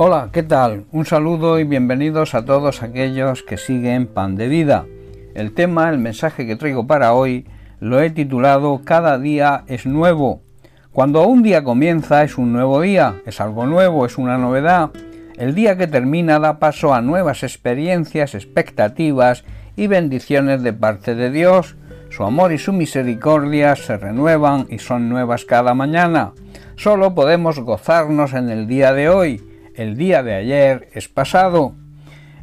Hola, ¿qué tal? Un saludo y bienvenidos a todos aquellos que siguen Pan de Vida. El tema, el mensaje que traigo para hoy, lo he titulado Cada día es nuevo. Cuando un día comienza es un nuevo día, es algo nuevo, es una novedad. El día que termina da paso a nuevas experiencias, expectativas y bendiciones de parte de Dios. Su amor y su misericordia se renuevan y son nuevas cada mañana. Solo podemos gozarnos en el día de hoy el día de ayer es pasado.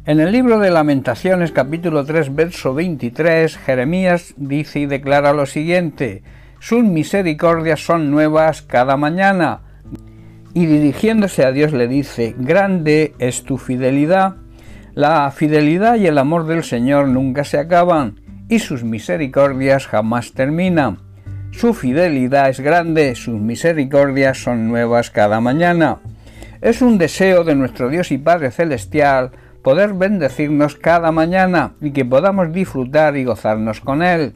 En el libro de Lamentaciones capítulo 3 verso 23 Jeremías dice y declara lo siguiente, sus misericordias son nuevas cada mañana. Y dirigiéndose a Dios le dice, grande es tu fidelidad. La fidelidad y el amor del Señor nunca se acaban y sus misericordias jamás terminan. Su fidelidad es grande, sus misericordias son nuevas cada mañana. Es un deseo de nuestro Dios y Padre Celestial poder bendecirnos cada mañana y que podamos disfrutar y gozarnos con Él.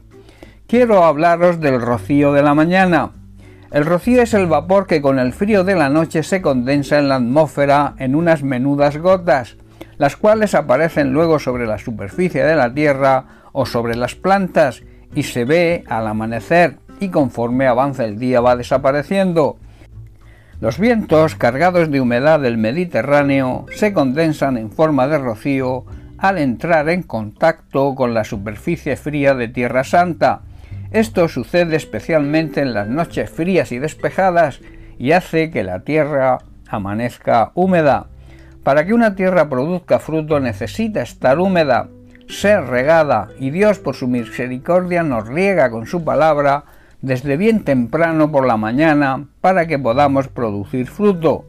Quiero hablaros del rocío de la mañana. El rocío es el vapor que con el frío de la noche se condensa en la atmósfera en unas menudas gotas, las cuales aparecen luego sobre la superficie de la tierra o sobre las plantas y se ve al amanecer y conforme avanza el día va desapareciendo. Los vientos cargados de humedad del Mediterráneo se condensan en forma de rocío al entrar en contacto con la superficie fría de Tierra Santa. Esto sucede especialmente en las noches frías y despejadas y hace que la tierra amanezca húmeda. Para que una tierra produzca fruto necesita estar húmeda, ser regada, y Dios por su misericordia nos riega con su palabra desde bien temprano por la mañana para que podamos producir fruto.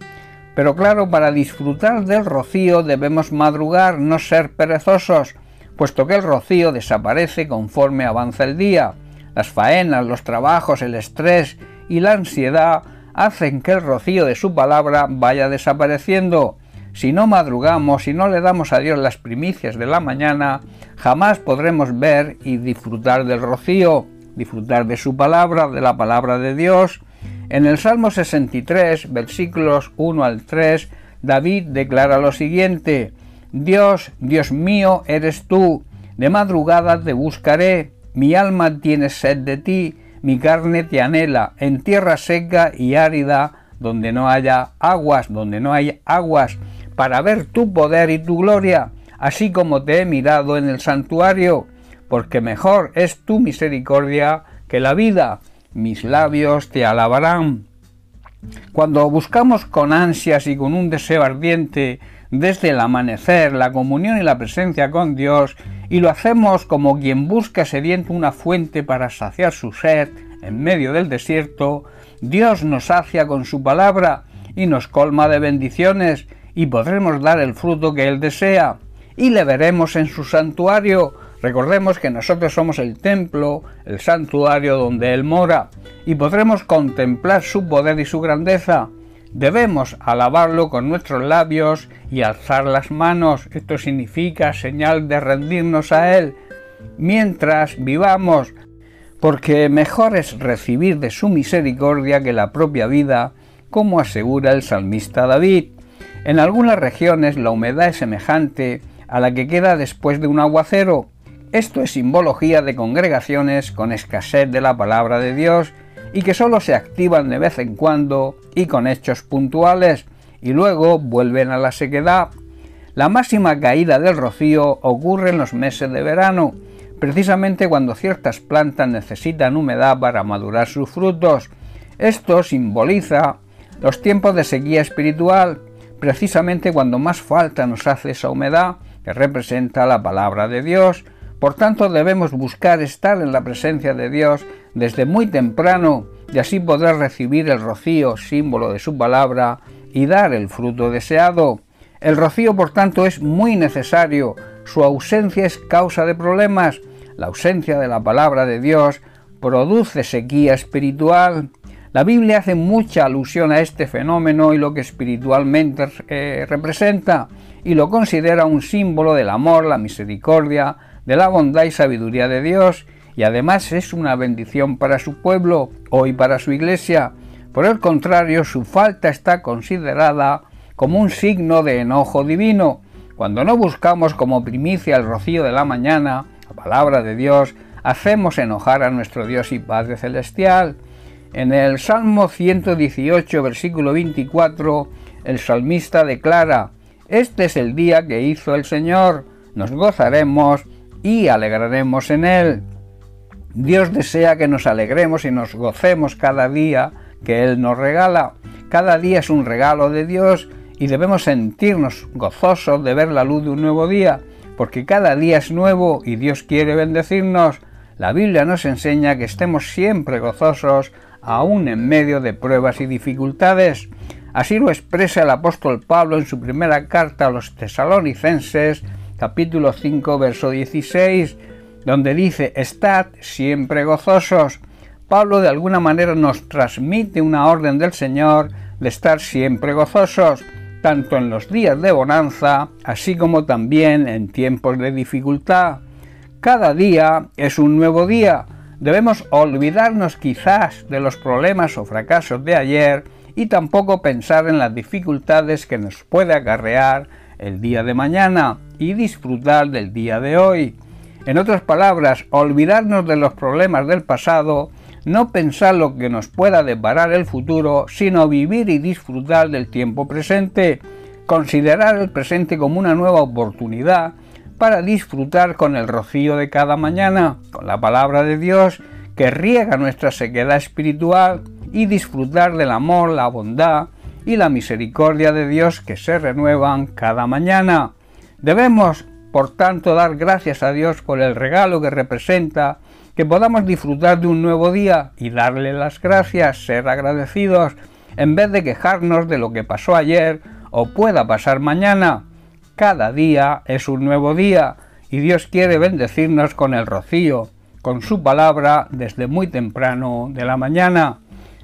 Pero claro, para disfrutar del rocío debemos madrugar, no ser perezosos, puesto que el rocío desaparece conforme avanza el día. Las faenas, los trabajos, el estrés y la ansiedad hacen que el rocío de su palabra vaya desapareciendo. Si no madrugamos, si no le damos a Dios las primicias de la mañana, jamás podremos ver y disfrutar del rocío disfrutar de su palabra, de la palabra de Dios. En el Salmo 63, versículos 1 al 3, David declara lo siguiente, Dios, Dios mío, eres tú, de madrugada te buscaré, mi alma tiene sed de ti, mi carne te anhela, en tierra seca y árida, donde no haya aguas, donde no hay aguas, para ver tu poder y tu gloria, así como te he mirado en el santuario porque mejor es tu misericordia que la vida, mis labios te alabarán. Cuando buscamos con ansias y con un deseo ardiente desde el amanecer la comunión y la presencia con Dios, y lo hacemos como quien busca sediento una fuente para saciar su sed en medio del desierto, Dios nos sacia con su palabra y nos colma de bendiciones, y podremos dar el fruto que Él desea, y le veremos en su santuario, Recordemos que nosotros somos el templo, el santuario donde Él mora, y podremos contemplar su poder y su grandeza. Debemos alabarlo con nuestros labios y alzar las manos. Esto significa señal de rendirnos a Él mientras vivamos, porque mejor es recibir de su misericordia que la propia vida, como asegura el salmista David. En algunas regiones la humedad es semejante a la que queda después de un aguacero, esto es simbología de congregaciones con escasez de la palabra de Dios y que solo se activan de vez en cuando y con hechos puntuales y luego vuelven a la sequedad. La máxima caída del rocío ocurre en los meses de verano, precisamente cuando ciertas plantas necesitan humedad para madurar sus frutos. Esto simboliza los tiempos de sequía espiritual, precisamente cuando más falta nos hace esa humedad que representa la palabra de Dios, por tanto, debemos buscar estar en la presencia de Dios desde muy temprano y así poder recibir el rocío, símbolo de su palabra, y dar el fruto deseado. El rocío, por tanto, es muy necesario. Su ausencia es causa de problemas. La ausencia de la palabra de Dios produce sequía espiritual. La Biblia hace mucha alusión a este fenómeno y lo que espiritualmente eh, representa, y lo considera un símbolo del amor, la misericordia, de la bondad y sabiduría de Dios y además es una bendición para su pueblo o y para su iglesia. Por el contrario, su falta está considerada como un signo de enojo divino. Cuando no buscamos como primicia el rocío de la mañana, la palabra de Dios, hacemos enojar a nuestro Dios y Padre Celestial. En el Salmo 118, versículo 24, el salmista declara, Este es el día que hizo el Señor, nos gozaremos y alegraremos en él. Dios desea que nos alegremos y nos gocemos cada día que Él nos regala. Cada día es un regalo de Dios y debemos sentirnos gozosos de ver la luz de un nuevo día, porque cada día es nuevo y Dios quiere bendecirnos. La Biblia nos enseña que estemos siempre gozosos, aun en medio de pruebas y dificultades. Así lo expresa el apóstol Pablo en su primera carta a los tesalonicenses, capítulo 5, verso 16, donde dice, Estad siempre gozosos. Pablo de alguna manera nos transmite una orden del Señor de estar siempre gozosos, tanto en los días de bonanza, así como también en tiempos de dificultad. Cada día es un nuevo día. Debemos olvidarnos quizás de los problemas o fracasos de ayer y tampoco pensar en las dificultades que nos puede acarrear el día de mañana y disfrutar del día de hoy. En otras palabras, olvidarnos de los problemas del pasado, no pensar lo que nos pueda deparar el futuro, sino vivir y disfrutar del tiempo presente, considerar el presente como una nueva oportunidad para disfrutar con el rocío de cada mañana, con la palabra de Dios que riega nuestra sequedad espiritual y disfrutar del amor, la bondad y la misericordia de Dios que se renuevan cada mañana. Debemos por tanto, dar gracias a Dios por el regalo que representa, que podamos disfrutar de un nuevo día y darle las gracias, ser agradecidos, en vez de quejarnos de lo que pasó ayer o pueda pasar mañana. Cada día es un nuevo día y Dios quiere bendecirnos con el rocío, con su palabra desde muy temprano de la mañana.